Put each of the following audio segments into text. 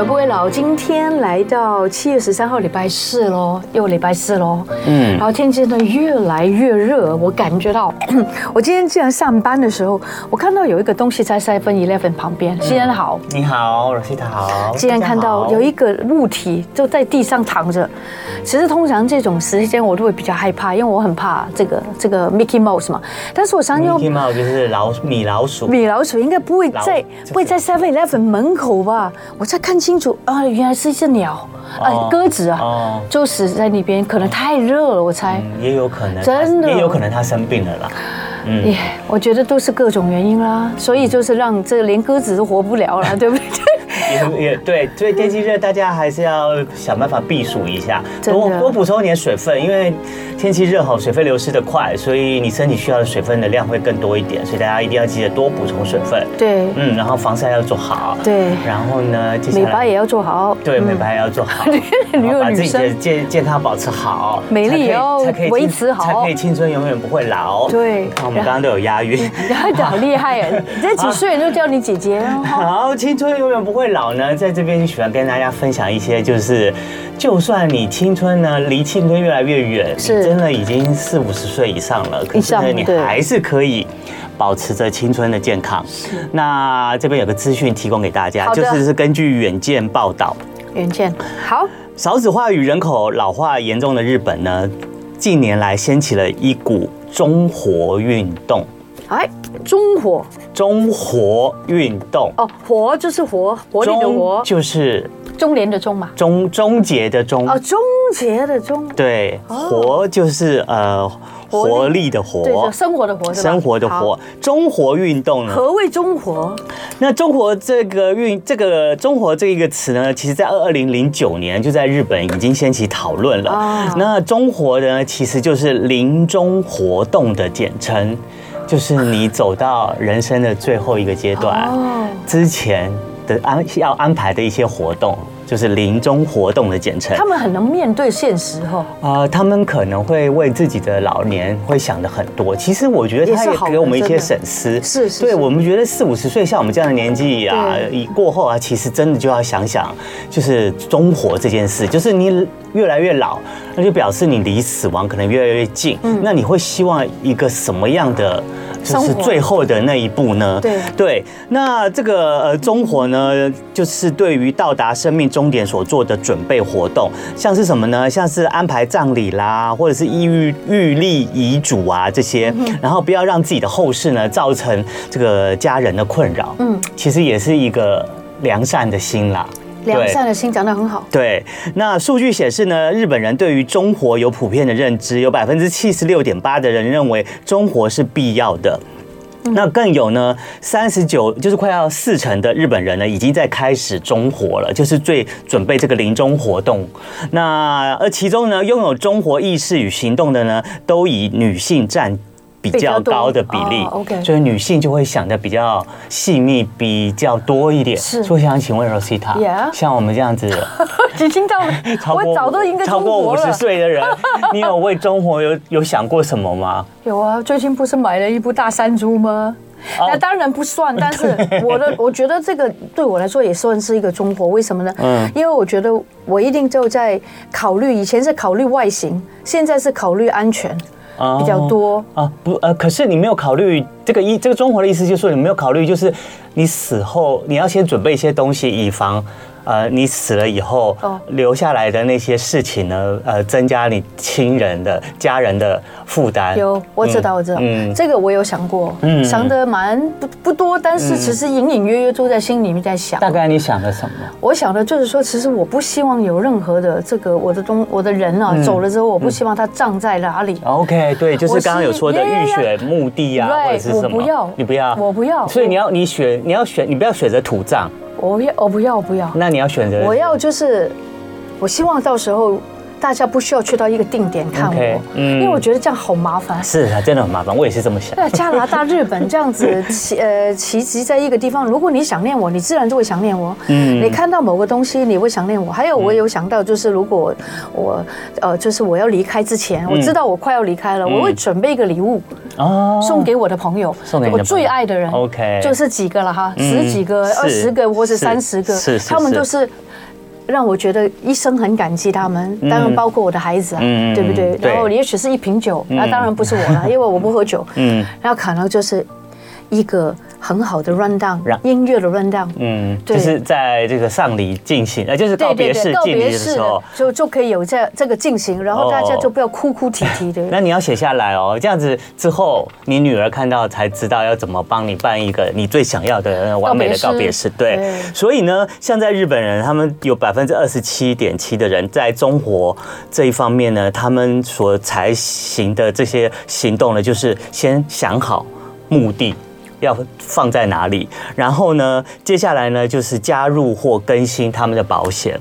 青春永远不会老。今天来到七月十三号，礼拜四喽，又礼拜四喽。嗯，然后天气呢越来越热，我感觉到。我今天既然上班的时候，我看到有一个东西在 Seven Eleven 旁边。新人好，你好，Rosita 好。既然看到有一个物体就在地上躺着，其实通常这种时间我都会比较害怕，因为我很怕这个这个 Mickey Mouse 嘛。但是我想用 Mickey Mouse 就是老米老鼠，米老鼠应该不会在不会在 Seven Eleven 门口吧？我。在看清楚啊，原来是一只鸟，啊，鸽子啊，就死在那边，可能太热了，我猜。也有可能，真的，也有可能它生病了啦。嗯，我觉得都是各种原因啦，所以就是让这连鸽子都活不了了，对不对？也也对，所以天气热，大家还是要想办法避暑一下，多多补充一点水分，因为天气热吼，水分流失的快，所以你身体需要的水分的量会更多一点，所以大家一定要记得多补充水分。对，嗯，然后防晒要做好。对，然后呢，美白也要做好。对，美白也要做好，把自己的健健康保持好，美丽也要维持好，才可以青春永远不会老。对，我们刚刚都有押韵，好 厉害啊！你这几岁人都叫你姐姐哦。好，青春永远不会老呢，在这边。喜欢跟大家分享一些，就是就算你青春呢离青春越来越远，是真的已经四五十岁以上了，可是呢你还是可以保持着青春的健康。那这边有个资讯提供给大家，就是是根据远见报道，远见好，少子化与人口老化严重的日本呢，近年来掀起了一股中活运动。哎，中活，中活运动。哦，活就是活，活力的活，就是中年的中嘛，终终结的终哦，终结的终，对，活就是呃活力的活，对，生活的活，生活的活，中活运动。呢？何谓中活？那中活这个运，这个中活这一个词呢，其实在二二零零九年就在日本已经掀起讨论了。那中活呢，其实就是临终活动的简称。就是你走到人生的最后一个阶段之前的安要安排的一些活动。就是临终活动的简称。他们很能面对现实哈。啊，他们可能会为自己的老年会想的很多。其实我觉得他也给我们一些省思。是是。对我们觉得四五十岁像我们这样的年纪啊，以过后啊，其实真的就要想想，就是终活这件事。就是你越来越老，那就表示你离死亡可能越来越近。嗯。那你会希望一个什么样的，就是最后的那一步呢？对对。那这个呃终活呢，就是对于到达生命终终点所做的准备活动，像是什么呢？像是安排葬礼啦，或者是预预立遗嘱啊这些，然后不要让自己的后事呢造成这个家人的困扰。嗯，其实也是一个良善的心啦。良善的心讲得很好。对，那数据显示呢，日本人对于中活有普遍的认知，有百分之七十六点八的人认为中活是必要的。那更有呢，三十九就是快要四成的日本人呢，已经在开始中活了，就是最准备这个临终活动。那而其中呢，拥有中活意识与行动的呢，都以女性占。比较高的比例，OK，所以女性就会想的比较细腻，比较多一点。是，所以想请问 Rosita，像我们这样子，已经到 我早都应该超过五十岁的人，你有为终活有有想过什么吗？有啊，最近不是买了一部大山猪吗？那当然不算，但是我的我觉得这个对我来说也算是一个终活。为什么呢？嗯，因为我觉得我一定就在考虑，以前是考虑外形，现在是考虑安全。比较多啊，不呃，可是你没有考虑这个意，这个综合的意思就是说你没有考虑，就是你死后你要先准备一些东西，以防。呃，你死了以后留下来的那些事情呢？呃，增加你亲人的家人的负担。有，我知道，我知道，嗯，这个我有想过，嗯，想的蛮不不多，但是其实隐隐约约都在心里面在想。大概你想的什么？我想的就是说，其实我不希望有任何的这个我的东我的人啊走了之后，我不希望他葬在哪里。OK，对，就是刚刚有说的预选墓地啊，或者是什么？我不要，你不要，我不要。所以你要你选你要选你不要选择土葬。我要，我不要，我不要。那你要选择？我要就是，我希望到时候大家不需要去到一个定点看我嗯、因为我觉得这样好麻烦。是啊，真的很麻烦，我也是这么想。对，加拿大、日本这样子齐呃 齐集在一个地方，如果你想念我，你自然就会想念我。嗯，你看到某个东西，你会想念我。还有，我有想到，就是如果我呃，就是我要离开之前，我知道我快要离开了，嗯、我会准备一个礼物哦，送给我的朋友，送给我最爱的人。OK，就是几个了哈，十几个、二十个或者三十个，是他们就是。让我觉得一生很感激他们，当然包括我的孩子啊，对不对？然后也许是一瓶酒，那当然不是我了，因为我不喝酒。嗯，然后可能就是一个。很好的 run down，音乐的 run down，嗯，就是在这个丧礼进行，呃，就是告别式进行的时候，就就可以有这这个进行，然后大家就不要哭哭啼啼的。那你要写下来哦，这样子之后你女儿看到才知道要怎么帮你办一个你最想要的完美的告别式。对，所以呢，像在日本人，他们有百分之二十七点七的人在中活这一方面呢，他们所采行的这些行动呢，就是先想好目的。要放在哪里？然后呢，接下来呢，就是加入或更新他们的保险。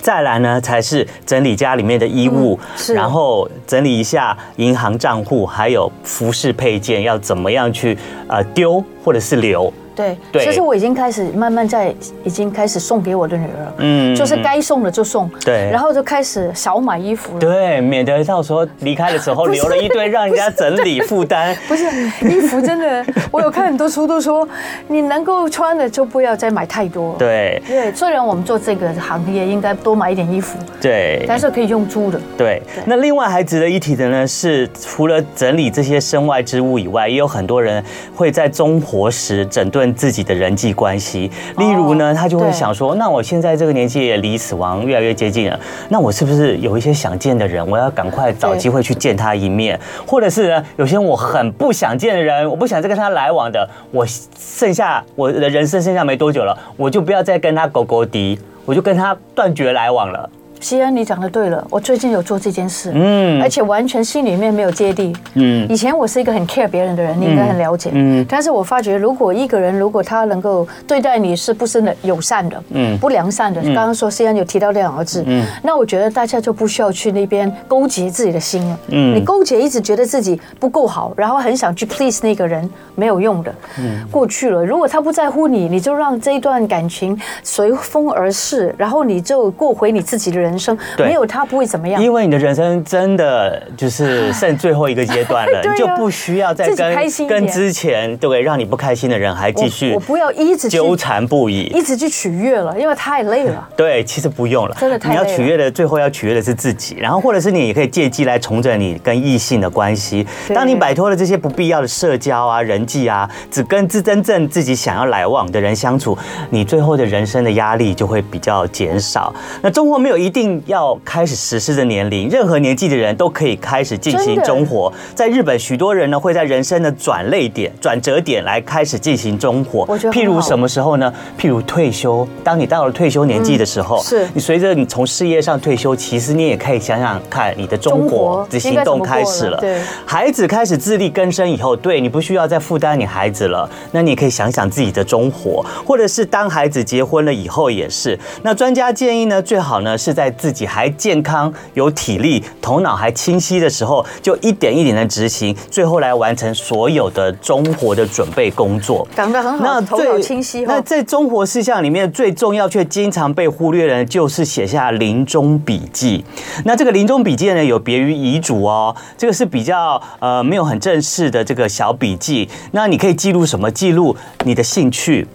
再来呢，才是整理家里面的衣物，嗯、然后整理一下银行账户，还有服饰配件要怎么样去呃丢或者是留。对，其实我已经开始慢慢在，已经开始送给我的女儿，嗯，就是该送的就送，对，然后就开始少买衣服了，对，免得到时候离开的时候留了一堆让人家整理负担。不是衣服真的，我有看很多书都说，你能够穿的就不要再买太多。对，对，虽然我们做这个行业应该多买一点衣服，对，但是可以用租的。对，那另外还值得一提的呢是，除了整理这些身外之物以外，也有很多人会在中活时整顿。跟自己的人际关系，例如呢，他就会想说，那我现在这个年纪也离死亡越来越接近了，那我是不是有一些想见的人，我要赶快找机会去见他一面？或者是呢，有些我很不想见的人，我不想再跟他来往的，我剩下我的人生剩下没多久了，我就不要再跟他勾勾滴，我就跟他断绝来往了。西恩，你讲的对了，我最近有做这件事，嗯，而且完全心里面没有芥蒂，嗯，以前我是一个很 care 别人的人，你应该很了解，嗯，但是我发觉，如果一个人如果他能够对待你是不是的友善的，嗯，不良善的，刚刚说西恩有提到这两个字，嗯，那我觉得大家就不需要去那边勾结自己的心了，嗯，你勾结一直觉得自己不够好，然后很想去 please 那个人，没有用的，嗯，过去了，如果他不在乎你，你就让这一段感情随风而逝，然后你就过回你自己的人。生没有他不会怎么样，因为你的人生真的就是剩最后一个阶段了，你就不需要再跟跟之前对让你不开心的人还继续，我不要一直纠缠不已，一直去取悦了，因为太累了。对，其实不用了，真的太累了。你要取悦的，最后要取悦的是自己，然后或者是你也可以借机来重整你跟异性的关系。当你摆脱了这些不必要的社交啊、人际啊，只跟自真正自己想要来往的人相处，你最后的人生的压力就会比较减少。那中国没有一定。要开始实施的年龄，任何年纪的人都可以开始进行中活。在日本，许多人呢会在人生的转捩点、转折点来开始进行中活。譬如什么时候呢？譬如退休。当你到了退休年纪的时候，是你随着你从事业上退休，其实你也可以想想看，你的中活的行动开始了。对，孩子开始自力更生以后，对你不需要再负担你孩子了，那你也可以想想自己的中活，或者是当孩子结婚了以后也是。那专家建议呢，最好呢是在自己还健康、有体力、头脑还清晰的时候，就一点一点的执行，最后来完成所有的终活的准备工作。讲得很好，那头脑清晰。那在终活事项里面最重要却经常被忽略的，就是写下临终笔记。那这个临终笔记呢，有别于遗嘱哦，这个是比较呃没有很正式的这个小笔记。那你可以记录什么？记录你的兴趣，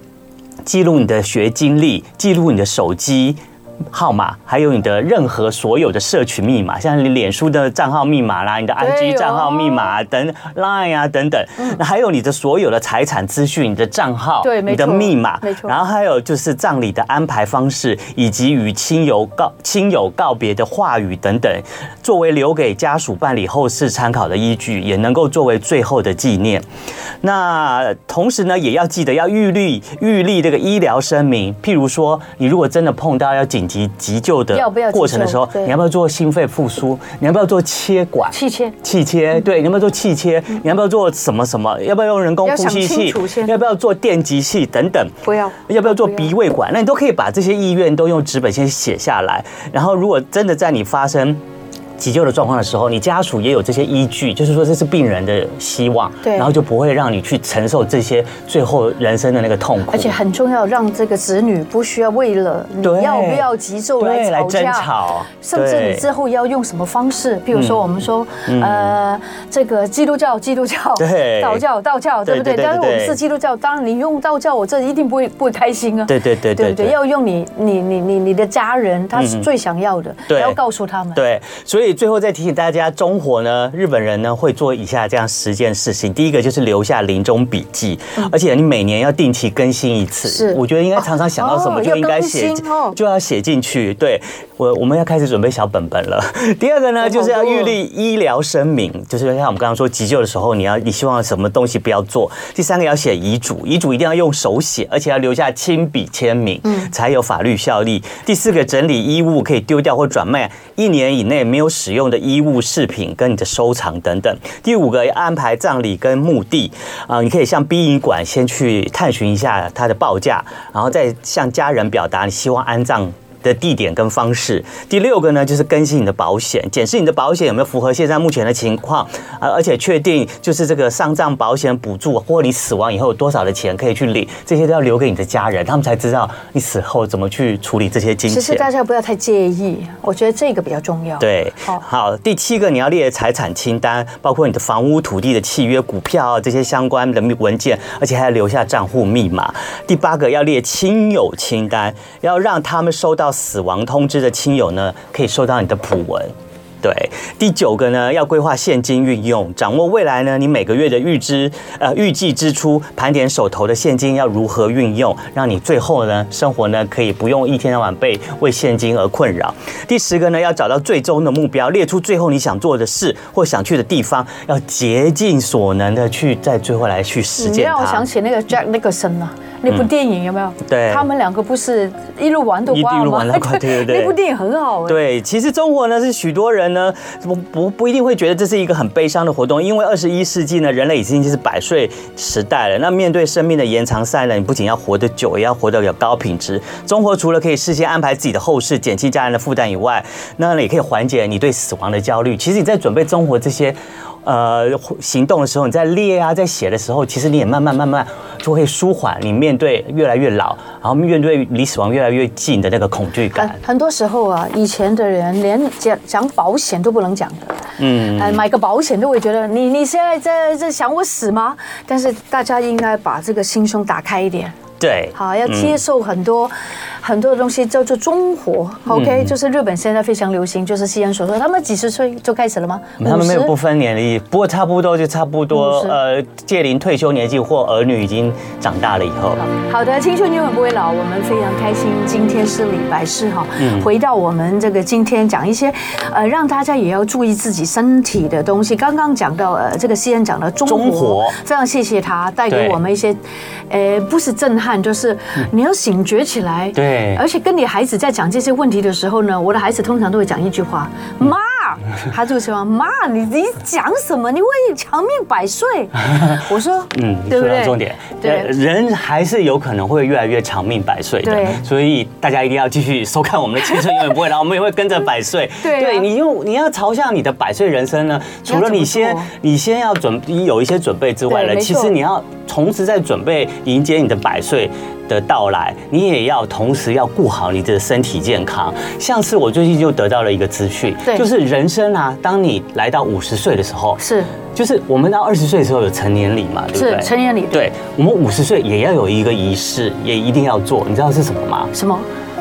记录你的学经历，记录你的手机号码，还有你的任何所有的社群密码，像你脸书的账号密码啦，你的 IG 账号密码等 Line 啊等等，那还有你的所有的财产资讯，你的账号，对，你的密码，没错。然后还有就是葬礼的安排方式，以及与亲友告亲友告别的话语等等，作为留给家属办理后事参考的依据，也能够作为最后的纪念。那同时呢，也要记得要预立预立这个医疗声明，譬如说，你如果真的碰到要紧。急急救的过程的时候，要要你要不要做心肺复苏？你要不要做切管？气切？气切？对，你要不要做气切？嗯、你要不要做什么什么？要不要用人工呼吸器？要，要不要做电极器等等？不要。要不要做鼻胃管？那你都可以把这些意愿都用纸本先写下来，然后如果真的在你发生。急救的状况的时候，你家属也有这些依据，就是说这是病人的希望，对，然后就不会让你去承受这些最后人生的那个痛苦。而且很重要，让这个子女不需要为了你要不要急救来吵架，吵，甚至你之后要用什么方式，比如说我们说，嗯、呃，这个基督教，基督教，对，道教，道教，对不对？但是我们是基督教，当然你用道教，我这一定不会不会开心啊。对对对对，对不对？要用你你你你你的家人，他是最想要的，嗯、要告诉他们。对，所以。最后再提醒大家，中火呢，日本人呢会做以下这样十件事情。第一个就是留下临终笔记，而且你每年要定期更新一次。是，我觉得应该常常想到什么就应该写，就要写进去。对，我我们要开始准备小本本了。第二个呢，就是要预立医疗声明，就是像我们刚刚说急救的时候，你要你希望什么东西不要做。第三个要写遗嘱，遗嘱一定要用手写，而且要留下亲笔签名，才有法律效力。第四个整理衣物可以丢掉或转卖，一年以内没有使用的衣物饰品跟你的收藏等等。第五个安排葬礼跟墓地啊，你可以向殡仪馆先去探寻一下它的报价，然后再向家人表达你希望安葬的地点跟方式。第六个呢，就是更新你的保险，检视你的保险有没有符合现在目前的情况啊，而且确定就是这个丧葬保险补助或你死亡以后有多少的钱可以去领，这些都要留给你的家人，他们才知道你死后怎么去处理这些金钱。其实大家不要太介意，我觉得这个比较重要。对，好，好，第七个你要列财产清单，包括你的房屋、土地的契约、股票这些相关的文件，而且还要留下账户密码。第八个要列亲友清单，要让他们收到。死亡通知的亲友呢，可以收到你的普文。对，第九个呢，要规划现金运用，掌握未来呢，你每个月的预支呃预计支出，盘点手头的现金要如何运用，让你最后呢生活呢可以不用一天到晚被为现金而困扰。第十个呢，要找到最终的目标，列出最后你想做的事或想去的地方，要竭尽所能的去在最后来去实践它。让我想起那个 Jack Nicholson 啊。那部电影有没有？对，他们两个不是一路玩的瓜吗？对对对，那部电影很好。对，其实中国呢是许多人呢不不不一定会觉得这是一个很悲伤的活动，因为二十一世纪呢，人类已经就是百岁时代了。那面对生命的延长赛呢，你不仅要活得久，也要活得有高品质。中火除了可以事先安排自己的后事，减轻家人的负担以外，那也可以缓解你对死亡的焦虑。其实你在准备中国这些。呃，行动的时候，你在列啊，在写的时候，其实你也慢慢慢慢就会舒缓你面对越来越老，然后面对离死亡越来越近的那个恐惧感。很多时候啊，以前的人连讲讲保险都不能讲的，嗯，哎，买个保险都会觉得你你现在在在想我死吗？但是大家应该把这个心胸打开一点。对，好，要接受很多、很多的东西，叫做中活。OK，、嗯、就是日本现在非常流行，就是西安所说，他们几十岁就开始了吗？他们没有不分年龄，不过差不多就差不多，呃，届龄退休年纪或儿女已经长大了以后。好的，青春永远不会老，我们非常开心。今天是礼拜四哈，嗯、回到我们这个今天讲一些，呃，让大家也要注意自己身体的东西。刚刚讲到呃，这个西安讲的中活，非常谢谢他带给我们一些，呃，不是震撼。就是你要醒觉起来，对，而且跟你孩子在讲这些问题的时候呢，我的孩子通常都会讲一句话：“妈。”他就说：“妈，你你讲什么？你会长命百岁？” 我说：“嗯，对不对？重点，对，人还是有可能会越来越长命百岁的。所以大家一定要继续收看我们的青春永远不会老，我们也会跟着百岁。对，你用你要朝向你的百岁人生呢，除了你先你先要准有一些准备之外呢，其实你要同时在准备迎接你的百岁。”的到来，你也要同时要顾好你的身体健康。像是我最近就得到了一个资讯，对，就是人生啊，当你来到五十岁的时候，是，就是我们到二十岁的时候有成年礼嘛，对不对？成年礼，对，我们五十岁也要有一个仪式，也一定要做。你知道是什么吗？什么？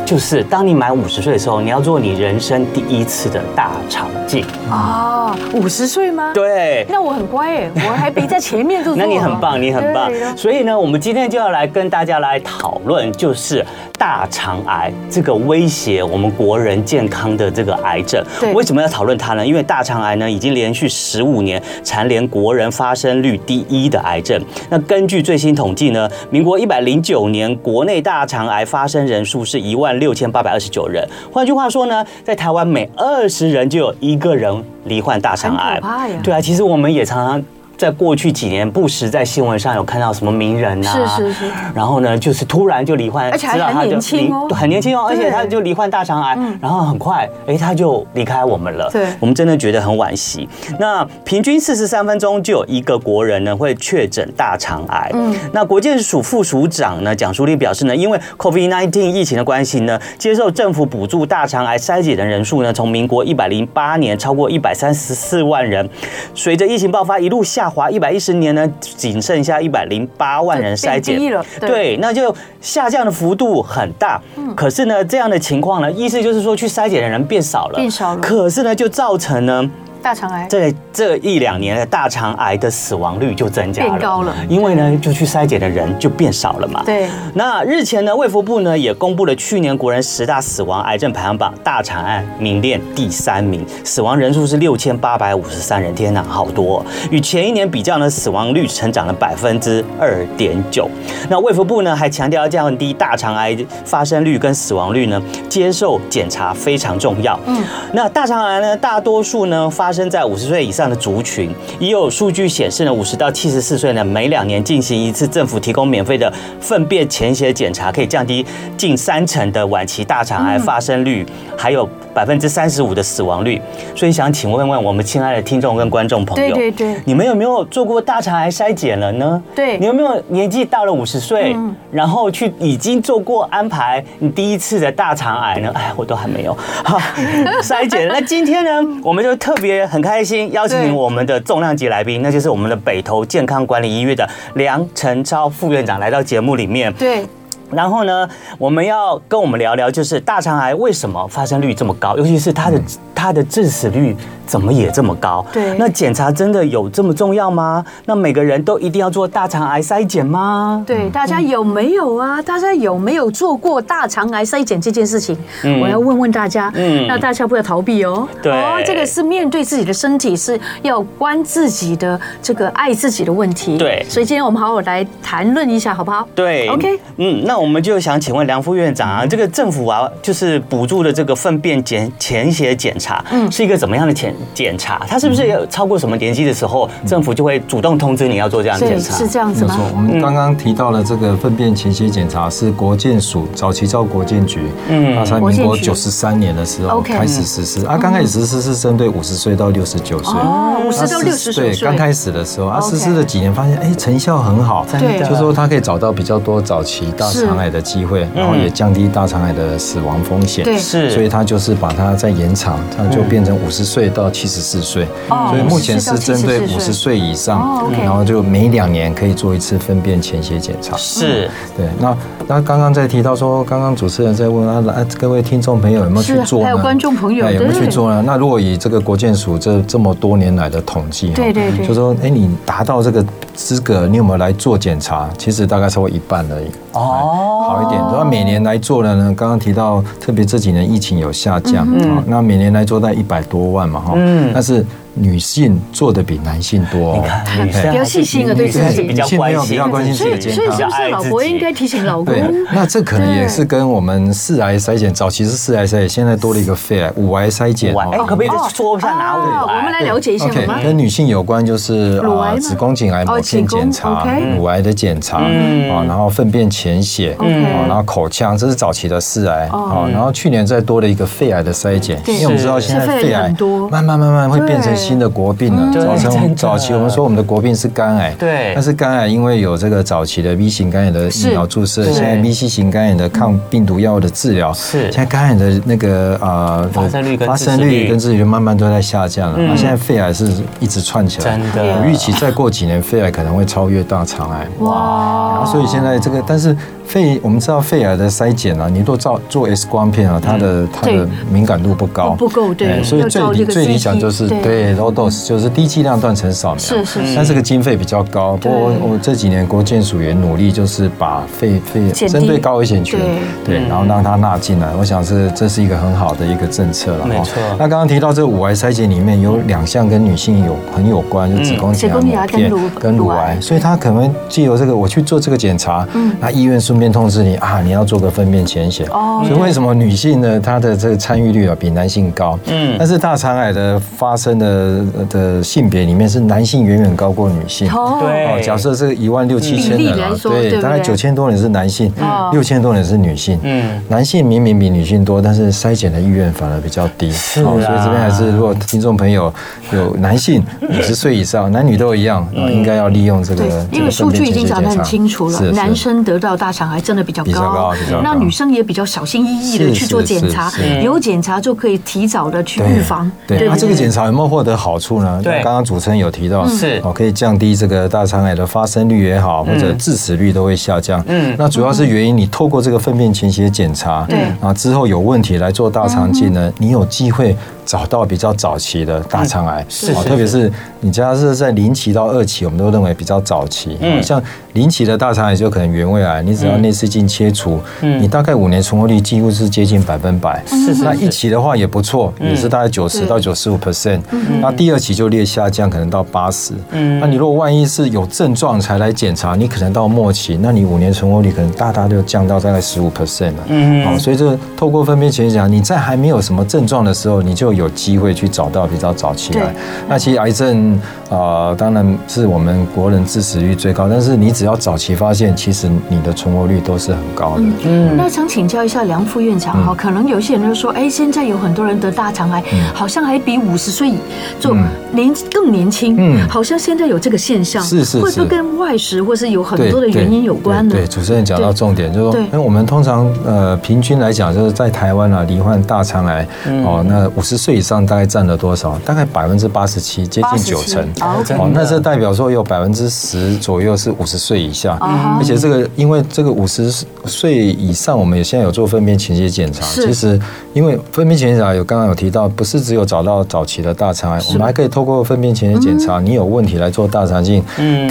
就是当你满五十岁的时候，你要做你人生第一次的大肠镜啊！五十岁吗？对，那我很乖哎，我还比在前面做。那你很棒，你很棒。所以呢，我们今天就要来跟大家来讨论，就是大肠癌这个威胁我们国人健康的这个癌症。为什么要讨论它呢？因为大肠癌呢，已经连续十五年蝉联国人发生率第一的癌症。那根据最新统计呢，民国一百零九年国内大肠癌发生人数是一万六千八百二十九人。换句话说呢，在台湾每二十人就有一个人罹患大肠癌。对啊，其实我们也常常。在过去几年，不时在新闻上有看到什么名人呐、啊，是是是，然后呢，就是突然就罹患，而且还很年轻哦，很年轻哦，而且他就罹患大肠癌，然后很快，哎，他就离开我们了。对，我们真的觉得很惋惜。那平均四十三分钟就有一个国人呢会确诊大肠癌。嗯，那国健署副署长呢蒋淑丽表示呢，因为 COVID-19 疫情的关系呢，接受政府补助大肠癌筛检的人数呢，从民国一百零八年超过一百三十四万人，随着疫情爆发一路下。华一百一十年呢，仅剩下一百零八万人筛检，对，对，那就下降的幅度很大。嗯，可是呢，这样的情况呢，意思就是说，去筛检的人变少了，变少了。可是呢，就造成呢。大肠癌，这这一两年的大肠癌的死亡率就增加了，变高了，因为呢，就去筛检的人就变少了嘛。对。那日前呢，卫福部呢也公布了去年国人十大死亡癌症排行榜，大肠癌名列第三名，死亡人数是六千八百五十三人，天哪，好多！与前一年比较呢，死亡率成长了百分之二点九。那卫福部呢还强调要降低大肠癌发生率跟死亡率呢，接受检查非常重要。嗯。那大肠癌呢，大多数呢发发生在五十岁以上的族群，已有数据显示呢，五十到七十四岁呢，每两年进行一次政府提供免费的粪便潜血检查，可以降低近三成的晚期大肠癌发生率，还有百分之三十五的死亡率。所以想请问问我们亲爱的听众跟观众朋友，对对对，你们有没有做过大肠癌筛检了呢？对，你有没有年纪到了五十岁，然后去已经做过安排你第一次的大肠癌呢？哎，我都还没有哈 筛检。那今天呢，我们就特别。很开心邀请我们的重量级来宾，那就是我们的北投健康管理医院的梁成超副院长来到节目里面。对，然后呢，我们要跟我们聊聊，就是大肠癌为什么发生率这么高，尤其是它的它的致死率。怎么也这么高？对，那检查真的有这么重要吗？那每个人都一定要做大肠癌筛检吗？对，大家有没有啊？大家有没有做过大肠癌筛检这件事情？嗯，我要问问大家。嗯，那大家不要逃避哦。对，哦，这个是面对自己的身体，是要关自己的这个爱自己的问题。对，所以今天我们好好来谈论一下，好不好？对，OK。嗯，那我们就想请问梁副院长啊，这个政府啊，就是补助的这个粪便检潜血检查，嗯，是一个怎么样的检？检查，他是不是有超过什么年纪的时候，政府就会主动通知你要做这样的检查？是这样子吗？没错，我们刚刚提到了这个粪便前期检查是国健署早期叫国健局，嗯，他在民国九十三年的时候开始实施。啊，刚开始实施是针对五十岁到六十九岁，哦，五十到六十岁。对，刚开始的时候啊，实施了几年，发现哎，成效很好，对，就是说他可以找到比较多早期大肠癌的机会，然后也降低大肠癌的死亡风险，对，是，所以他就是把它再延长，这样就变成五十岁到七十四岁。所以目前是针对五十岁以上，然后就每两年可以做一次粪便潜血检查。是，对。那那刚刚在提到说，刚刚主持人在问啊，来各位听众朋友有没有去做呢？还有观众朋友有没有去做呢？那如果以这个国健署这这么多年来的统计，对对对，就说哎，你达到这个资格，你有没有来做检查？其实大概超过一半而已。哦，好一点。那每年来做的呢？刚刚提到，特别这几年疫情有下降啊，那每年来做在一百多万嘛，哈。嗯，但是。女性做的比男性多，你看，比较细心的对自己，比较关心比较关心自己的健康，所以是不是老婆应该提醒老公？那这可能也是跟我们四癌筛检，早期是四癌筛检，现在多了一个肺癌五癌筛检。哎，可不可以说一下哪五癌？我们来了解一下。跟女性有关就是啊，子宫颈癌抹片检查，乳癌的检查啊，然后粪便潜血啊，然后口腔，这是早期的四癌啊，然后去年再多了一个肺癌的筛检，因为我们知道现在肺癌慢慢慢慢会变成。新的国病了，早晨早期我们说我们的国病是肝癌，对，但是肝癌因为有这个早期的 B 型肝炎的疫苗注射，现在 B C 型肝炎的抗病毒药物的治疗，是。现在肝癌的那个呃发生率发生率跟致死率慢慢都在下降了，那现在肺癌是一直串起来，真的，预期再过几年肺癌可能会超越大肠癌，哇，然后所以现在这个但是。肺，我们知道肺癌的筛检啊，你都照做 X 光片啊，它的它的敏感度不高，不够对，所以最理最理想就是对 low dose，就是低剂量断层扫描，是是，但这个经费比较高。不过我这几年国建署也努力，就是把肺肺针对高危险群，对，然后让它纳进来。我想是这是一个很好的一个政策了。没错。那刚刚提到这个五癌筛检里面有两项跟女性有很有关，就子宫颈癌跟乳跟乳癌，所以它可能借由这个我去做这个检查，那医院顺便通知你啊，你要做个粪便潜血。哦。所以为什么女性呢？她的这个参与率啊比男性高？嗯。但是大肠癌的发生的的性别里面是男性远远高过女性。哦。对。假设这个一万六七千人啊，对，大概九千多人是男性，六千多人是女性。嗯。男性明明比女性多，但是筛检的意愿反而比较低。是啊。所以这边还是，如果听众朋友有男性五十岁以上，男女都一样，应该要利用这个。因为数据已经讲得很清楚了，男生得到大肠癌真的比较高，那女生也比较小心翼翼的去做检查，有检查就可以提早的去预防。对，那这个检查有没有获得好处呢？对，刚刚主持人有提到，是哦，可以降低这个大肠癌的发生率也好，或者致死率都会下降。嗯，那主要是原因，你透过这个粪便潜血检查，对啊，之后有问题来做大肠镜呢，你有机会。找到比较早期的大肠癌，是，特别是你家是在零期到二期，我们都认为比较早期。嗯，像零期的大肠癌就可能原位癌，你只要内视镜切除，你大概五年存活率几乎是接近百分百。是是，那一期的话也不错，也是大概九十到九十五 percent。那第二期就略下降，可能到八十。嗯，那你如果万一是有症状才来检查，你可能到末期，那你五年存活率可能大大就降到大概十五 percent 了。嗯，好，所以这透过分辨前讲，你在还没有什么症状的时候，你就有机会去找到比较早期来，那其实癌症啊、呃，当然是我们国人致死率最高，但是你只要早期发现，其实你的存活率都是很高的。嗯，那想请教一下梁副院长哈，可能有些人就说，哎，现在有很多人得大肠癌，好像还比五十岁就年更年轻，嗯，好像现在有这个现象，是是，会不会跟外食或是有很多的原因有关呢？对，主持人讲到重点，就是说，因为我们通常呃平均来讲，就是在台湾啊，罹患大肠癌哦，那五十岁以上。大概占了多少？大概百分之八十七，接近九成。哦，那这代表说有百分之十左右是五十岁以下，而且这个因为这个五十岁以上，我们也现在有做粪便潜血检查。其实因为粪便潜血检查有刚刚有提到，不是只有找到早期的大肠癌，我们还可以透过粪便潜血检查，你有问题来做大肠镜，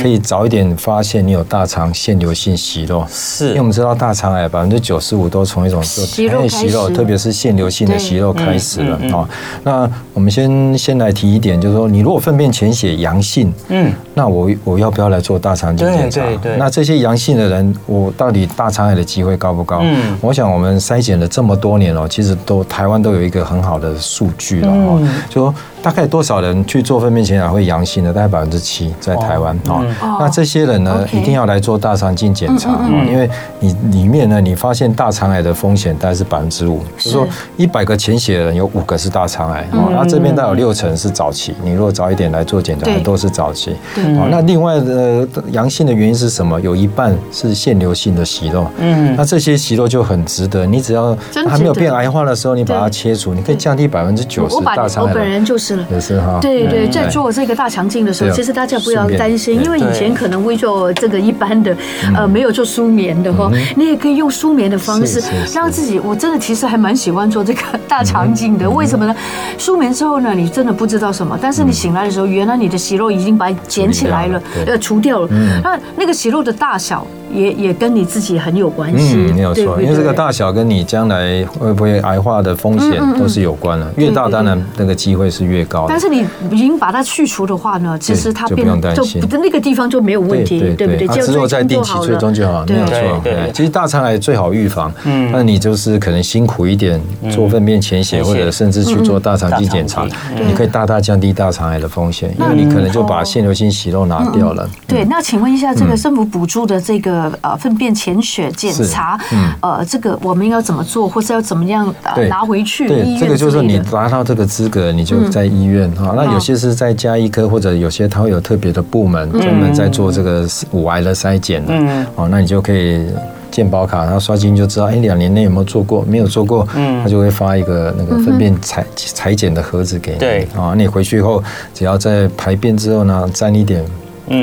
可以早一点发现你有大肠腺瘤性息肉。是，因为我们知道大肠癌百分之九十五都从一种就胎内息肉，特别是腺瘤性的息肉开始了啊。那我们先先来提一点，就是说，你如果粪便潜血阳性，嗯，那我我要不要来做大肠镜检查？对对对。那这些阳性的人，我到底大肠癌的机会高不高？嗯，我想我们筛检了这么多年了，其实都台湾都有一个很好的数据了哈，就说。大概多少人去做粪便潜血会阳性的？大概百分之七，在台湾哦。那这些人呢，一定要来做大肠镜检查，因为你里面呢，你发现大肠癌的风险大概是百分之五，就是说一百个潜血的人有五个是大肠癌，哦。那这边大概有六成是早期。你如果早一点来做检查，很多是早期。哦那另外的阳性的原因是什么？有一半是腺瘤性的息肉。嗯，那这些息肉就很值得，你只要还没有变癌化的时候，你把它切除，你可以降低百分之九十大肠癌。我本人就是。也是哈，对对，在做这个大肠镜的时候，其实大家不要担心，因为以前可能会做这个一般的，呃，没有做舒眠的哈，你也可以用舒眠的方式让自己。我真的其实还蛮喜欢做这个大肠镜的，为什么呢？舒眠之后呢，你真的不知道什么，但是你醒来的时候，原来你的息肉已经把它捡起来了，呃，除掉了。那那个息肉的大小。也也跟你自己很有关系，嗯，没有错，因为这个大小跟你将来会不会癌化的风险都是有关的，越大当然那个机会是越高。但是你已经把它去除的话呢，其实它变就那个地方就没有问题，对不对？只有在定期追踪就好，没有错。对，其实大肠癌最好预防，嗯，那你就是可能辛苦一点做粪便潜血，或者甚至去做大肠镜检查，你可以大大降低大肠癌的风险，因为你可能就把腺瘤性息肉拿掉了。对，那请问一下，这个政府补助的这个。呃，粪便潜血检查，嗯、呃，这个我们要怎么做，或是要怎么样拿回去？对，这个就是你拿到这个资格，你就在医院哈。嗯、那有些是在加医科，或者有些它会有特别的部门专门在做这个五癌的筛检的。嗯，哦，那你就可以健保卡，然后刷进就知道，哎，两年内有没有做过？没有做过，嗯，他就会发一个那个粪便采采检的盒子给你。对，啊，你回去以后，只要在排便之后呢，沾一点。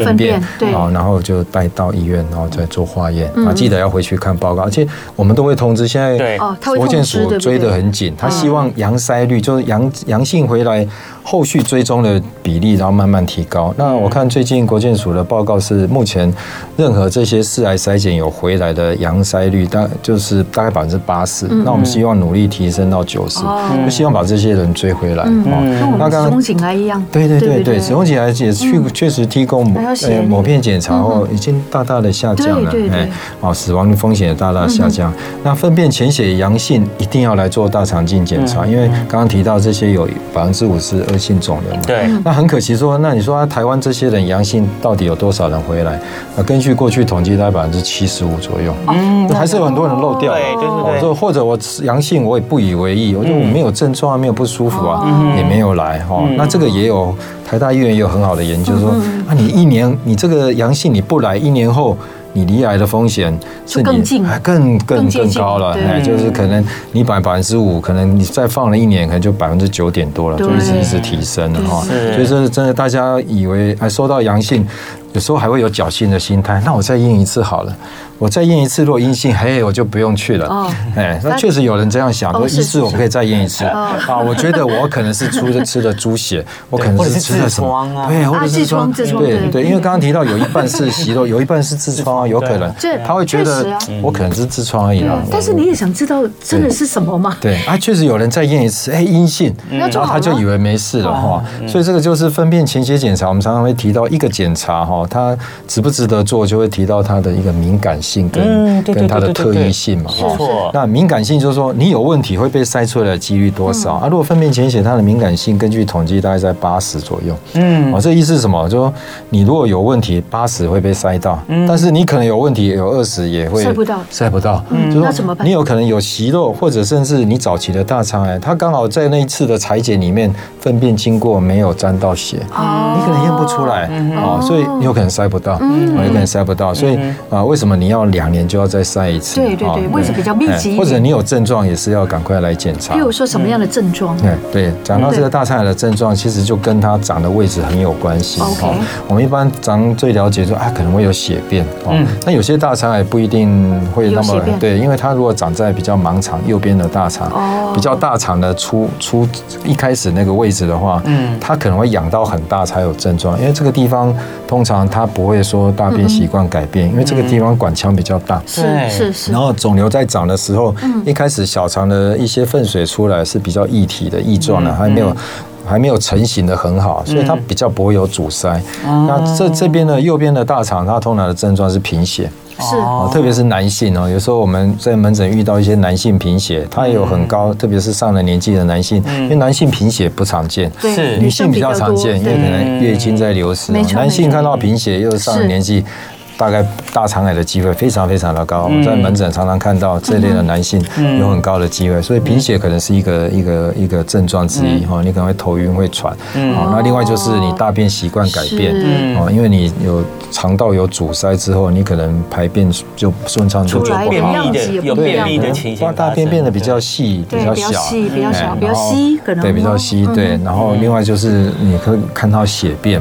粪便，对，然后就带到医院，然后再做化验，啊，记得要回去看报告，而且我们都会通知。现在国健署追得很紧，他希望阳筛率就是阳阳性回来。后续追踪的比例，然后慢慢提高。那我看最近国健署的报告是，目前任何这些四癌筛检有回来的阳筛率，大就是大概百分之八十。那我们希望努力提升到九十，就希望把这些人追回来。哦，那刚刚子宫颈癌一样。对对对对，子宫颈癌也确确实提供抹抹片检查后，已经大大的下降了。哎，哦，死亡的风险也大大下降。那粪便潜血阳性一定要来做大肠镜检查，因为刚刚提到这些有百分之五十。性肿瘤嘛，对，那很可惜说，那你说台湾这些人阳性到底有多少人回来？那根据过去统计，大概百分之七十五左右，嗯，还是有很多人漏掉。对，对对对。或者我阳性，我也不以为意，我就我没有症状啊，没有不舒服啊，也没有来哈。那这个也有台大医院也有很好的研究说，啊，你一年你这个阳性你不来，一年后。你离癌的风险是你还更更更高了，哎，就是可能你百百分之五，可能你再放了一年，可能就百分之九点多了，就一直一直提升了哈。所以说，真的大家以为还收到阳性，有时候还会有侥幸的心态，那我再验一次好了。我再验一次，如果阴性，嘿，我就不用去了。哦，哎，那确实有人这样想，说一次我们可以再验一次。啊，我觉得我可能是出的吃的猪血，我可能是吃的什么？对，或者是痔疮，对对，因为刚刚提到有一半是息肉，有一半是痔疮啊，有可能。他会觉得我可能是痔疮而已啦。但是你也想知道真的是什么吗？对啊，确实有人再验一次，哎，阴性，然后他就以为没事了哈。所以这个就是粪便潜血检查，我们常常会提到一个检查哈，它值不值得做，就会提到它的一个敏感性跟跟它的特异性嘛，哈。那敏感性就是说你有问题会被筛出来的几率多少啊？如果粪便潜血它的敏感性，根据统计大概在八十左右。嗯，哦，这意思是什么？就说你如果有问题，八十会被筛到，但是你可能有问题，有二十也会筛不到，筛不到。嗯，那怎么办？你有可能有息肉，或者甚至你早期的大肠癌，它刚好在那一次的裁剪里面，粪便经过没有沾到血，你可能验不出来啊，所以你有可能筛不到，有可能筛不到，所以啊，为什么你要两年就要再筛一次？对对对，位置比较密集。或者你有症状也是要赶快来检查。比如说什么样的症状？对对，讲到这个大肠癌的症状，其实就跟它长的位置很有关系。OK，我们一般常最了解说啊，可能会有血便。嗯，那有些大肠癌不一定会那么对，因为它如果长在比较盲肠右边的大肠，比较大肠的出出一开始那个位置的话，嗯，它可能会养到很大才有症状，因为这个地方通常它不会说大便习惯改变，因为这个地方管腔比较大。是是是。然后肿瘤在长的时候，一开始小肠的一些粪水出来是比较液体的液状的，还没有还没有成型的很好，所以它比较不会有阻塞。那这这边的右边的大肠，它通常的症状是贫血。是。哦，特别是男性哦，有时候我们在门诊遇到一些男性贫血，他也有很高，特别是上了年纪的男性，因为男性贫血不常见，是女性比较常见，因为可能月经在流失，男性看到贫血又上了年纪。大概大肠癌的机会非常非常的高，我们在门诊常常看到这类的男性有很高的机会，所以贫血可能是一个一个一个症状之一哈，你可能会头晕会喘，啊，那另外就是你大便习惯改变，哦，因为你有肠道有阻塞之后，你可能排便就顺畅度就不好，有便秘的。情形，大便变得比较细，比较小，比较小，比较稀，可能对比较稀，对，然后另外就是你可以看到血便，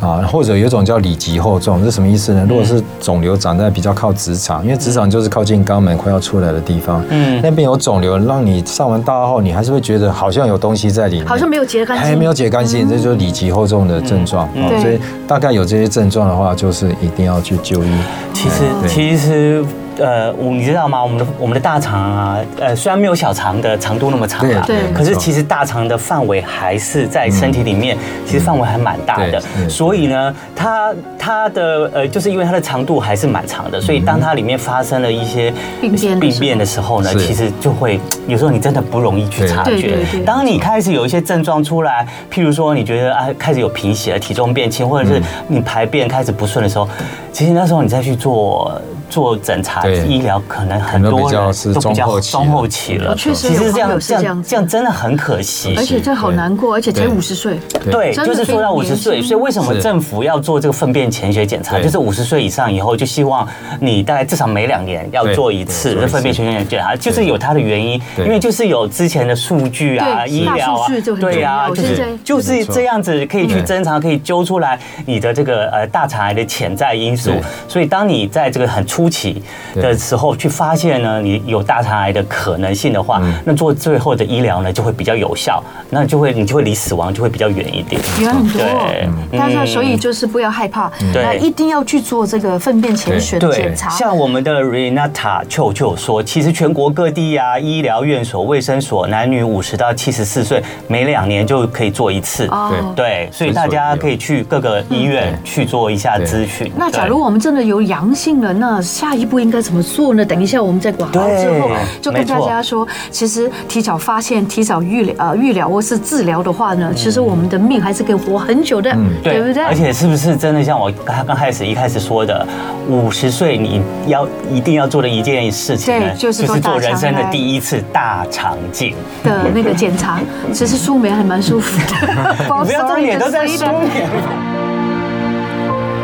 啊，或者有一种叫里急后重，这什么意思呢？如果是肿瘤长在比较靠直肠，因为直肠就是靠近肛门快要出来的地方，嗯，那边有肿瘤，让你上完大号后，你还是会觉得好像有东西在里面，好像没有解干净，还没有解干净，这就是里脊后重的症状啊。所以大概有这些症状的话，就是一定要去就医。其实，其实。呃，我你知道吗？我们的我们的大肠啊，呃，虽然没有小肠的长度那么长啊，对，可是其实大肠的范围还是在身体里面，其实范围还蛮大的。所以呢，它它的呃，就是因为它的长度还是蛮长的，所以当它里面发生了一些病变病变的时候呢，其实就会有时候你真的不容易去察觉。当你开始有一些症状出来，譬如说你觉得啊，开始有贫血、体重变轻，或者是你排便开始不顺的时候，其实那时候你再去做。做诊查医疗，可能很多人都比较中后期了。确实，其实这样这样。这样真的很可惜，而且这好难过，而且才五十岁。对，就是说到五十岁，所以为什么政府要做这个粪便潜血检查？就是五十岁以上以后，就希望你大概至少每两年要做一次这粪便潜血检查，就是有它的原因，因为就是有之前的数据啊、医疗啊，对啊，就是就是这样子可以去侦查，可以揪出来你的这个呃大肠癌的潜在因素。所以当你在这个很初期的时候去发现呢，你有大肠癌的可能性的话，那做最后的医疗呢就会比较有效，那就会你就会离死亡就会比较远一点，远很多。对，但是所以就是不要害怕，那一定要去做这个粪便潜血的检查。像我们的 Renata 就就说，其实全国各地啊，医疗院所、卫生所，男女五十到七十四岁，每两年就可以做一次。对对，所以大家可以去各个医院去做一下咨询。那假如我们真的有阳性了，那下一步应该怎么做呢？等一下我们在广告之后就跟大家说，其实提早发现、提早预疗呃预疗或是治疗的话呢，其实我们的命还是可以活很久的，对不对？而且是不是真的像我刚刚开始一开始说的，五十岁你要一定要做的一件事情呢，就是做人生的第一次大肠镜的那个检查，其实舒眠还蛮舒服的，不要都在舒眠。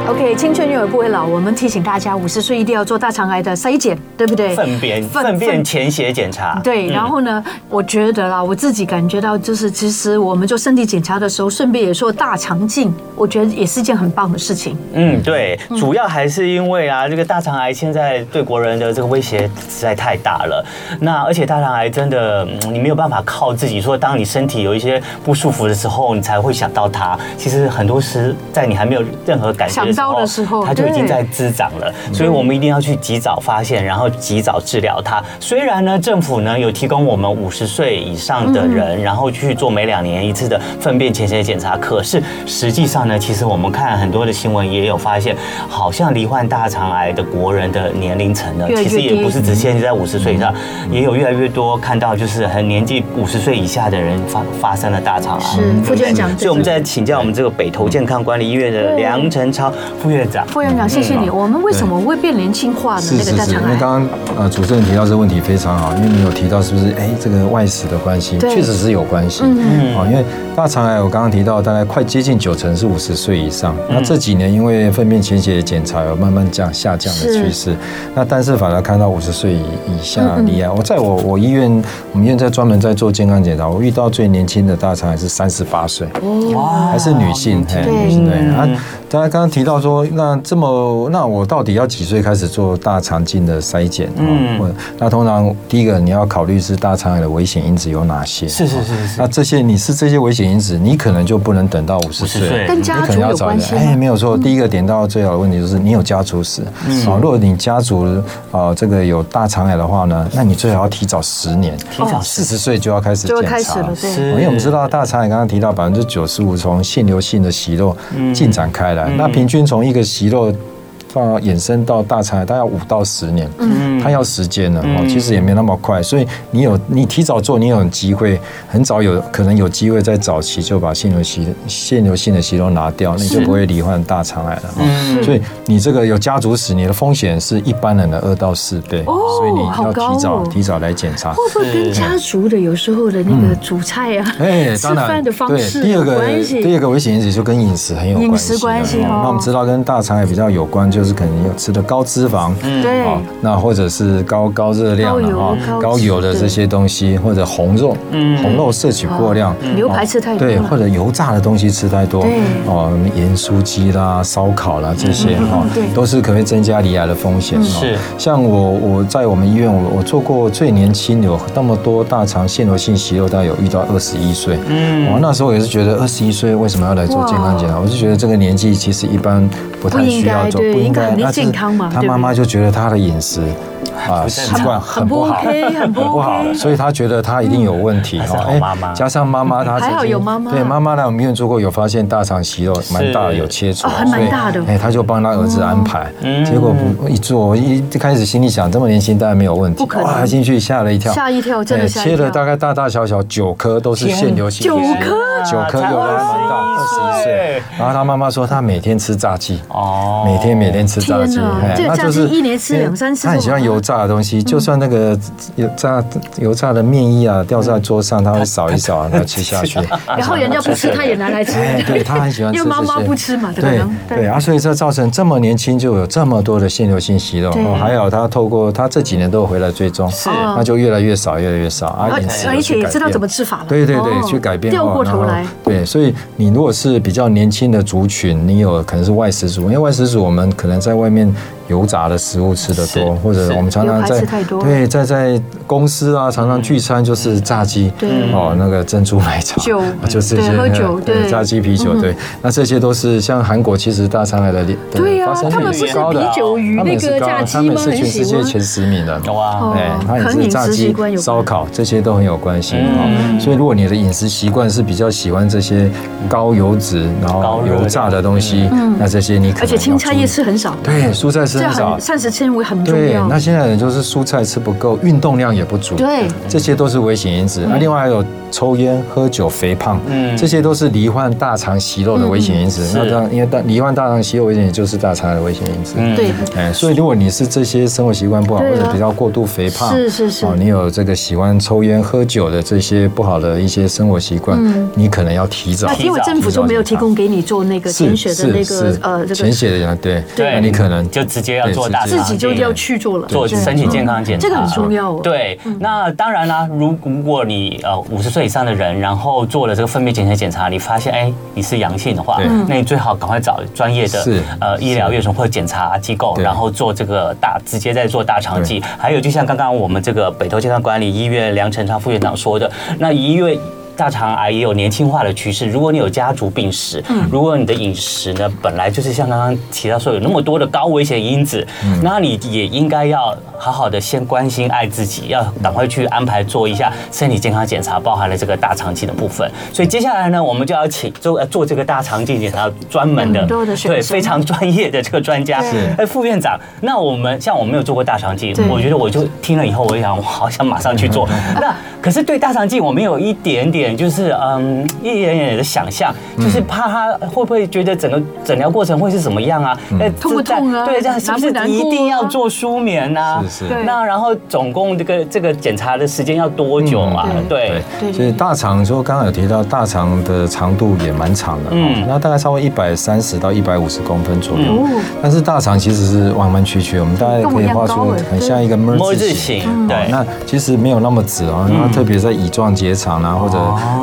OK，青春永远不会老。我们提醒大家，五十岁一定要做大肠癌的筛检，对不对？粪便粪便潜血检查。对，然后呢，我觉得啦，我自己感觉到，就是其实我们做身体检查的时候，顺便也做大肠镜，我觉得也是一件很棒的事情。嗯，对，主要还是因为啊，这个大肠癌现在对国人的这个威胁实在太大了。那而且大肠癌真的，你没有办法靠自己说，当你身体有一些不舒服的时候，你才会想到它。其实很多时在你还没有任何感觉。的时候，它就已经在滋长了，所以我们一定要去及早发现，然后及早治疗它。虽然呢，政府呢有提供我们五十岁以上的人，然后去做每两年一次的粪便潜血检查，可是实际上呢，其实我们看很多的新闻也有发现，好像罹患大肠癌的国人的年龄层呢，其实也不是只限制在五十岁以上，也有越来越多看到就是很年纪五十岁以下的人发发生了大肠癌。是副院长，所以我们在请教我们这个北投健康管理医院的梁成超。副院长，副院长，谢谢你。我们为什么会变年轻化呢？那个大肠癌。因为刚刚呃主持人提到这个问题非常好，因为你有提到是不是？哎，这个外食的关系，确实是有关系。嗯嗯。因为大肠癌我刚刚提到，大概快接近九成是五十岁以上。那这几年因为粪便潜血检查有慢慢降下降的趋势，那但是反而看到五十岁以以下罹癌。我在我我医院，我们医院在专门在做健康检查，我遇到最年轻的大肠癌是三十八岁，哇，还是女性，对，女性对。啊，大家刚刚提到说。那这么，那我到底要几岁开始做大肠镜的筛检？嗯，那通常第一个你要考虑是大肠癌的危险因子有哪些？是是是是。那这些你是这些危险因子，你可能就不能等到五十岁，跟家族有关系。哎，没有错。第一个点到最好的问题就是你有家族史。啊，如果你家族啊这个有大肠癌的话呢，那你最好要提早十年，提早四十岁就要开始检查。因为我们知道大肠癌刚刚提到百分之九十五从腺瘤性的息肉进展开来，那平均从一个息肉。到衍生到大肠癌，大概要五到十年，嗯，它要时间呢哦，其实也没那么快，所以你有你提早做，你有机会很早有可能有机会在早期就把腺瘤息腺瘤性的息肉拿掉，你就不会罹患大肠癌了。嗯，所以你这个有家族史，你的风险是一般人的二到四倍，所以你要提早提早来检查。会不会跟家族的有时候的那个煮菜啊，哎，吃饭的方式有关系？第二个危险因子就跟饮食很有关系。饮食关系哦，那我们知道跟大肠癌比较有关就是。可能有吃的高脂肪，嗯。对，那或者是高高热量的哈，高油的这些东西，或者红肉，嗯，红肉摄取过量，牛排吃太多，对，或者油炸的东西吃太多，哦，盐酥鸡啦、烧烤啦这些哈，都是可能增加罹癌的风险。是，像我我在我们医院，我我做过最年轻有那么多大肠腺瘤性息肉，大概有遇到二十一岁，嗯，我那时候也是觉得二十一岁为什么要来做健康检查？我就觉得这个年纪其实一般不太需要做，不应该。那健康嘛，他妈妈就觉得他的饮食啊习惯很不好，很不好，所以他觉得他一定有问题哈。哎，加上妈妈，他还好有妈妈，对妈妈来我们医院做过，有发现大肠息肉蛮大的，有切除，还蛮大的。哎，他就帮他儿子安排，结果不一做，一开始心里想这么年轻当然没有问题，哇，进去吓了一跳，吓一跳，真的吓一跳。切了大概大大小小九颗都是腺瘤性，九颗，九颗有的蛮大，二十一岁。然后他妈妈说他每天吃炸鸡，哦，每天每天吃炸鸡，那就是一年吃两三次。他很喜欢油炸的东西，就算那个油炸油炸的面衣啊掉在桌上，他会扫一扫，他吃下去。然后人家不吃，他也拿来吃。对，他很喜欢吃。因为妈妈不吃嘛，对对啊，所以这造成这么年轻就有这么多的腺瘤性息肉。还有他透过他这几年都有回来追踪，是，那就越来越少，越来越少啊。而且也知道怎么吃法了。对对对，去改变。掉过头来。对，所以你如果是比较年轻的族群，你有可能是外食族，因为外食族我们可能在外面。油炸的食物吃的多，或者我们常常在对在在公司啊，常常聚餐就是炸鸡，哦，那个珍珠奶茶，酒就是这些喝酒，对炸鸡啤酒，对，那这些都是像韩国其实大肠癌的对呀，他们不是啤酒与那个炸鸡吗？是全世界前十名的哇，哎，他也是炸鸡、烧烤这些都很有关系啊。所以如果你的饮食习惯是比较喜欢这些高油脂然后油炸的东西，那这些你可能而且青菜也吃很少，对，蔬菜是。膳食纤维很重要。对，那现在人就是蔬菜吃不够，运动量也不足，对，这些都是危险因子。那另外还有抽烟、喝酒、肥胖，嗯，这些都是罹患大肠息肉的危险因子。那这样，因为大罹患大肠息肉危险，也就是大肠癌的危险因子。对，哎，所以如果你是这些生活习惯不好，或者比较过度肥胖，是是是，哦，你有这个喜欢抽烟、喝酒的这些不好的一些生活习惯，你可能要提早。因为政府就没有提供给你做那个潜血的那个呃这个潜血的，对。对，那你可能就直接要做自己就要去做了，做身体健康检查，这个很重要。对，那当然啦，如如果你呃五十岁以上的人，然后做了这个粪便潜血检查，你发现哎你是阳性的话，那你最好赶快找专业的呃医疗院所或者检查机构，然后做这个大直接在做大肠镜。还有就像刚刚我们这个北投健康管理医院梁成昌副院长说的，那医院。大肠癌也有年轻化的趋势。如果你有家族病史，如果你的饮食呢本来就是像刚刚提到说有那么多的高危险因子，那你也应该要好好的先关心爱自己，要赶快去安排做一下身体健康检查，包含了这个大肠镜的部分。所以接下来呢，我们就要请做做这个大肠镜检查专门的，对非常专业的这个专家，哎副院长。那我们像我没有做过大肠镜，我觉得我就听了以后，我就想我好想马上去做。那可是对大肠镜，我们有一点点。就是嗯，一点点的想象，就是怕他会不会觉得整个诊疗过程会是怎么样啊？哎，痛不痛啊？对，这样是不是一定要做舒眠啊？是是。那然后总共这个这个检查的时间要多久啊？对对。所以大肠说刚刚有提到大肠的长度也蛮长的，嗯，那大概稍微一百三十到一百五十公分左右。但是大肠其实是弯弯曲曲，我们大概可以画出很像一个 “M” 字形。对。那其实没有那么直啊，然后特别在乙状结肠啊或者。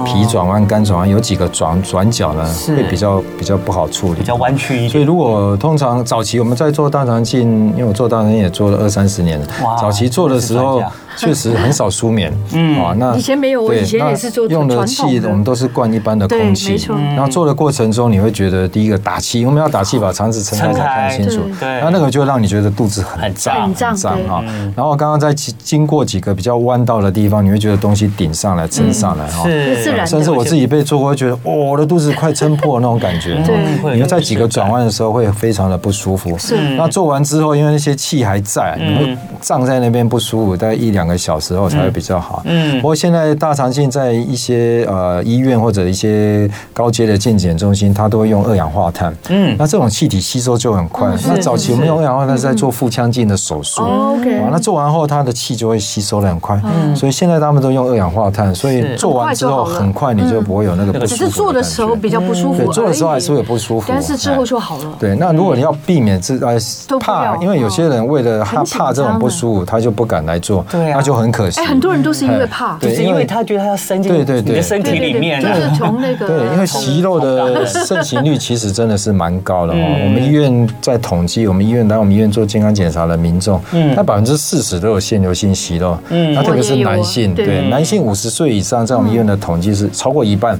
脾转弯、肝转弯有几个转转角呢，会比较比较不好处理，比较弯曲。一点。所以如果通常早期我们在做大肠镜，因为我做大肠镜也做了二三十年了，早期做的时候。确实很少舒眠，嗯。啊，那以前没有，我以前也是做用的气，我们都是灌一般的空气，没错。然后做的过程中，你会觉得第一个打气，我们要打气把肠子撑开才看清楚，对。那那个就让你觉得肚子很胀，很胀哈。然后刚刚在经过几个比较弯道的地方，你会觉得东西顶上来撑上来哈，是自然。甚至我自己被做过，会觉得哦，我的肚子快撑破那种感觉。对，你要在几个转弯的时候会非常的不舒服。是。那做完之后，因为那些气还在，你会胀在那边不舒服，大概一两个小时后才。会比较好。嗯，不过现在大肠镜在一些呃医院或者一些高阶的健检中心，它都会用二氧化碳。嗯，那这种气体吸收就很快。那早期我们用二氧化碳是在做腹腔镜的手术。OK，那做完后它的气就会吸收的很快。嗯，所以现在他们都用二氧化碳，所以做完之后很快你就不会有那个不舒服。只是做的时候比较不舒服。对，做的时候还是会有不舒服，但是之后就好了。对，那如果你要避免这呃怕，因为有些人为了他怕这种不舒服，他就不敢来做。对，那就很可惜。很多人都是因为怕，就是因为他觉得他要伸进你的身体里面，就是从那个对，因为息肉的盛行率其实真的是蛮高的哦。我们医院在统计，我们医院来我们医院做健康检查的民众，他百分之四十都有腺瘤性息肉，嗯。那特别是男性，对男性五十岁以上，在我们医院的统计是超过一半，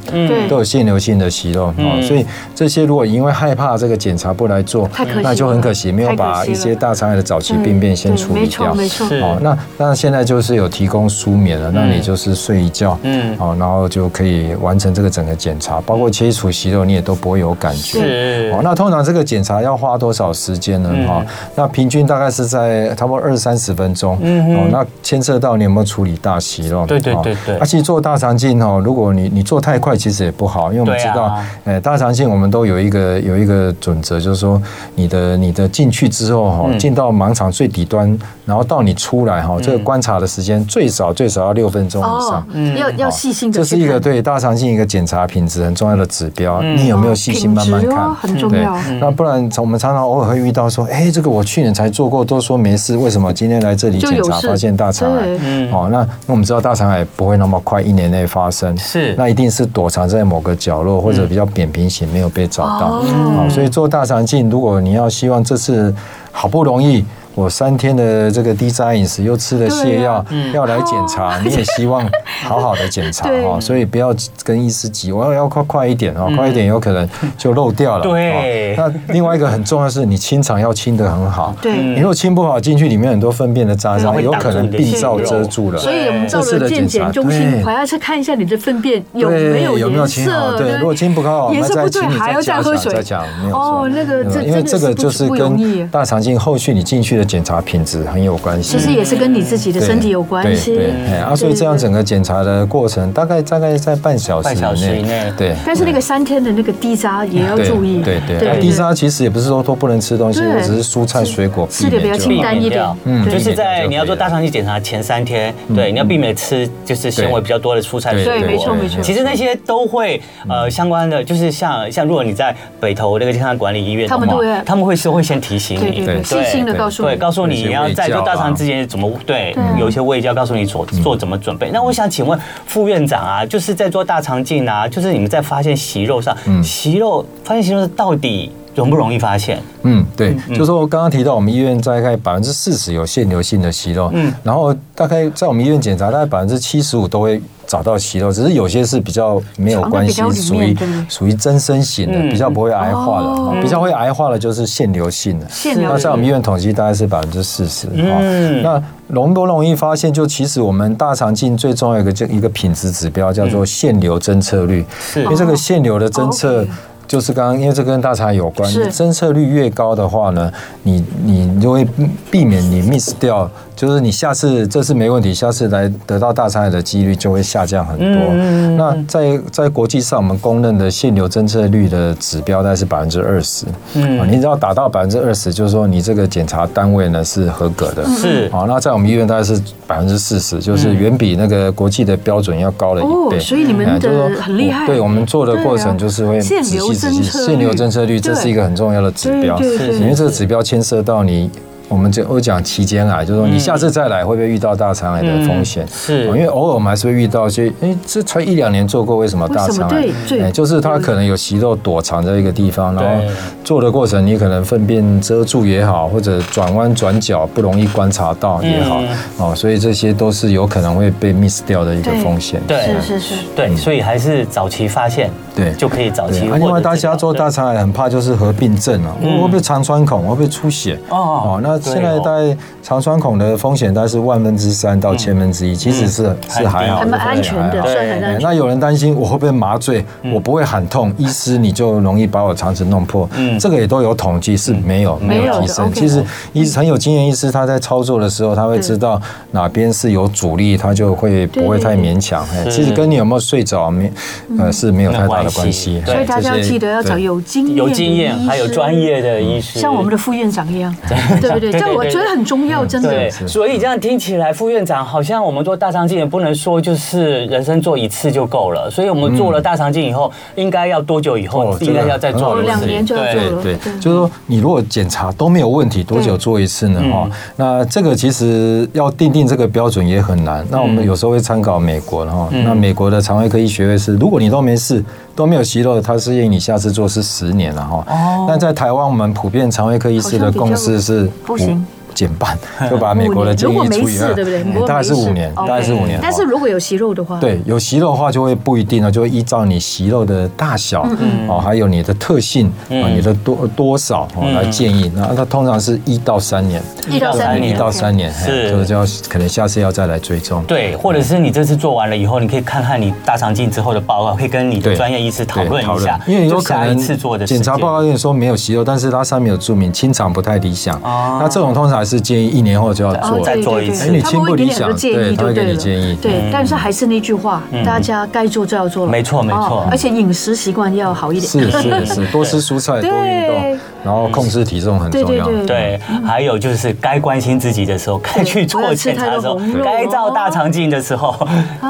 都有腺瘤性的息肉哦。所以这些如果因为害怕这个检查不来做，那就很可惜，没有把一些大肠癌的早期病变先处理掉。没错，没错。哦，那那现在就是有提供。舒眠了，那你就是睡一觉，嗯，好，然后就可以完成这个整个检查，包括切除息肉，你也都不会有感觉。那通常这个检查要花多少时间呢？哈，那平均大概是在差不多二三十分钟。嗯，哦，那牵涉到你有没有处理大息肉？的。对对对对。而且做大肠镜哦，如果你你做太快，其实也不好，因为我们知道，呃，大肠镜我们都有一个有一个准则，就是说你的你的进去之后哈，进到盲肠最底端，然后到你出来哈，这个观察的时间最少最少要六分钟以上。嗯，要要细心的。这是一个对大肠镜一个检查品质很重要的指标。你有没有细心慢慢看？很重要。那不然我们常常偶尔会遇到说，哎，这个我去年才做过，都说没事，为什么今天来这里检查发现大肠癌？哦，那那我们知道大肠癌不会那么快一年内发生，是，那一定是躲藏在某个角落或者比较扁平型没有被找到。好，所以做大肠镜，如果你要希望这次好不容易。我三天的这个低渣饮食，又吃了泻药，要来检查，你也希望好好的检查 哈，所以不要跟医师急，我要要快快一点哦，快一点有可能就漏掉了。对，那另外一个很重要是，你清肠要清得很好。对，你如果清不好，进去里面很多粪便的渣渣，有可能病灶遮住了。所以我们做了健检中心，还要去看一下你的粪便有没有有没有清好。对，如果清不好，颜色不对，还要再喝水。再讲。哦，那个因为这个就是跟大肠镜后续你进去的检查品质。很有关系，其实也是跟你自己的身体有关系。对，啊，所以这样整个检查的过程大概大概在半小时以内。对，但是那个三天的那个低渣也要注意。对对，低渣其实也不是说都不能吃东西，我只是蔬菜水果吃的比较清淡一点。嗯，就是在你要做大肠镜检查前三天，对，你要避免吃就是纤维比较多的蔬菜水果。对，没错没错。其实那些都会呃相关的，就是像像如果你在北投那个健康管理医院，他们都会他们会是会先提醒你，对，细心的告诉你，对，告诉你你要在做大肠之前。怎么对？有一些胃教告诉你做做怎么准备。那我想请问副院长啊，就是在做大肠镜啊，就是你们在发现息肉上，息肉发现息肉到底容不容易发现？嗯，对，就是说我刚刚提到我们医院大概百分之四十有腺瘤性的息肉，嗯，然后大概在我们医院检查，大概百分之七十五都会。找到息肉，只是有些是比较没有关系，属于属于增生型的，比较不会癌化的，比较会癌化的就是腺瘤性的。那在我们医院统计大概是百分之四十。嗯，那容不容易发现？就其实我们大肠镜最重要一个就一个品质指标叫做腺瘤侦测率，因为这个腺瘤的侦测。就是刚刚，因为这跟大肠有关，你侦测率越高的话呢，你你就会避免你 miss 掉，就是你下次这次没问题，下次来得到大肠癌的几率就会下降很多。嗯、那在在国际上，我们公认的限流侦测率的指标大概是百分之二十。嗯，你只要达到百分之二十，就是说你这个检查单位呢是合格的。是，好，那在我们医院大概是百分之四十，就是远比那个国际的标准要高了一倍。所以你们的很厉害。对，我们做的过程就是会仔细。腺瘤侦测率，这是一个很重要的指标，因为这个指标牵涉到你。我们就我讲期间癌，就是说你下次再来会不会遇到大肠癌的风险？是，因为偶尔我们还是会遇到一些，哎，这才一两年做过，为什么大肠癌？哎，就是它可能有息肉躲藏在一个地方，然后做的过程你可能粪便遮住也好，或者转弯转角不容易观察到也好，哦，所以这些都是有可能会被 miss 掉的一个风险。对，是是是，对，所以还是早期发现，对，就可以早期。另外，大家做大肠癌很怕就是合并症啊，会不会肠穿孔，会不会出血？哦哦，那。现在大概肠穿孔的风险大概是万分之三到千分之一，其实是是还好，还蛮安全的。对，那有人担心我会不会麻醉，我不会喊痛，医师你就容易把我肠子弄破。嗯，这个也都有统计是没有没有提升。其实医很有经验医师他在操作的时候，他会知道哪边是有阻力，他就会不会太勉强。其实跟你有没有睡着没呃是没有太大的关系。所以大家要记得要找有经验、有经验还有专业的医师，像我们的副院长一样，对不对？这我觉得很重要，真的。对，所以这样听起来，副院长好像我们做大肠镜也不能说就是人生做一次就够了。所以我们做了大肠镜以后，应该要多久以后应该要再做一次？两年就要做了。对，就是说你如果检查都没有问题，多久做一次呢？哈，那这个其实要定定这个标准也很难。那我们有时候会参考美国，哈，那美国的肠胃科医学会是，如果你都没事，都没有息肉，他是建议你下次做是十年了，哈。哦。但在台湾，我们普遍肠胃科医师的共识是不行。减半，就把美国的建议除以二，对不对？大概是五年，大概是五年。但是如果有息肉的话，对，有息肉的话就会不一定了，就会依照你息肉的大小，哦，还有你的特性啊，你的多多少哦来建议。那它通常是一到三年，一到三年，一到三年，是，这个就要可能下次要再来追踪。对，或者是你这次做完了以后，你可以看看你大肠镜之后的报告，可以跟你的专业医师讨论一下，因为有可能检查报告跟你说没有息肉，但是它上面有注明清肠不太理想，那这种通常。还是建议一年后就要做，再做一次。你亲不理想，对，他会给你建议。对，但是还是那句话，大家该做就要做了。没错，没错。而且饮食习惯要好一点。是是是，多吃蔬菜，多运动，然后控制体重很重要。对，还有就是该关心自己的时候，该去做检查的时候，该照大肠镜的时候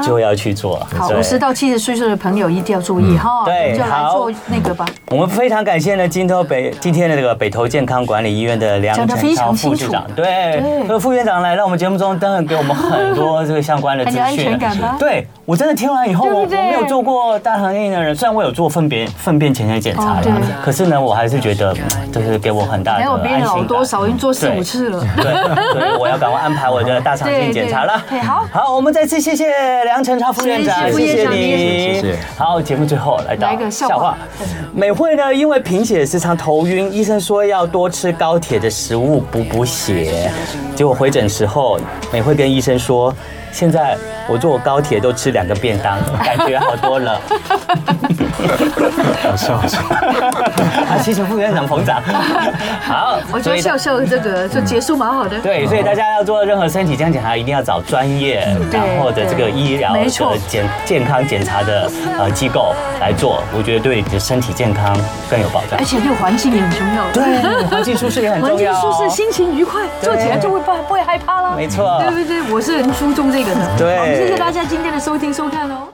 就要去做。好，五十到七十岁数的朋友一定要注意哈。对，就来做那个吧。我们非常感谢呢，今头北今天的这个北投健康管理医院的梁成超副院长，对，所以副院长来到我们节目中，当然给我们很多这个相关的资讯。对，我真的听完以后，我我没有做过大肠镜的人，虽然我有做粪便粪便潜血检查，可是呢，我还是觉得就是给我很大的安心感。没有别人好多少，已经做四五次了。对，所以我要赶快安排我的大肠镜检查了。好，好，我们再次谢谢梁辰超副院长，谢谢你。谢谢。好，节目最后来到笑话。美惠呢，因为贫血时常头晕，医生说要多吃高铁的食物补补血。结果回诊时候，美惠跟医生说：“现在我坐高铁都吃两个便当，感觉好多了。”好笑，好笑。啊，谢谢副院长捧场。好，我觉得笑笑这个就结束蛮好的。对，所以大家要做任何身体健康检查，一定要找专业然后的这个医疗的健健康检查的呃机构来做，我觉得对你的身体健康更有保障。而且这个环境也很重要。对，环境舒适也很重要。环境舒适，心情愉快，做起来就会不不会害怕了。没错，对不对？我是很注重这个的。对，谢谢大家今天的收听收看哦。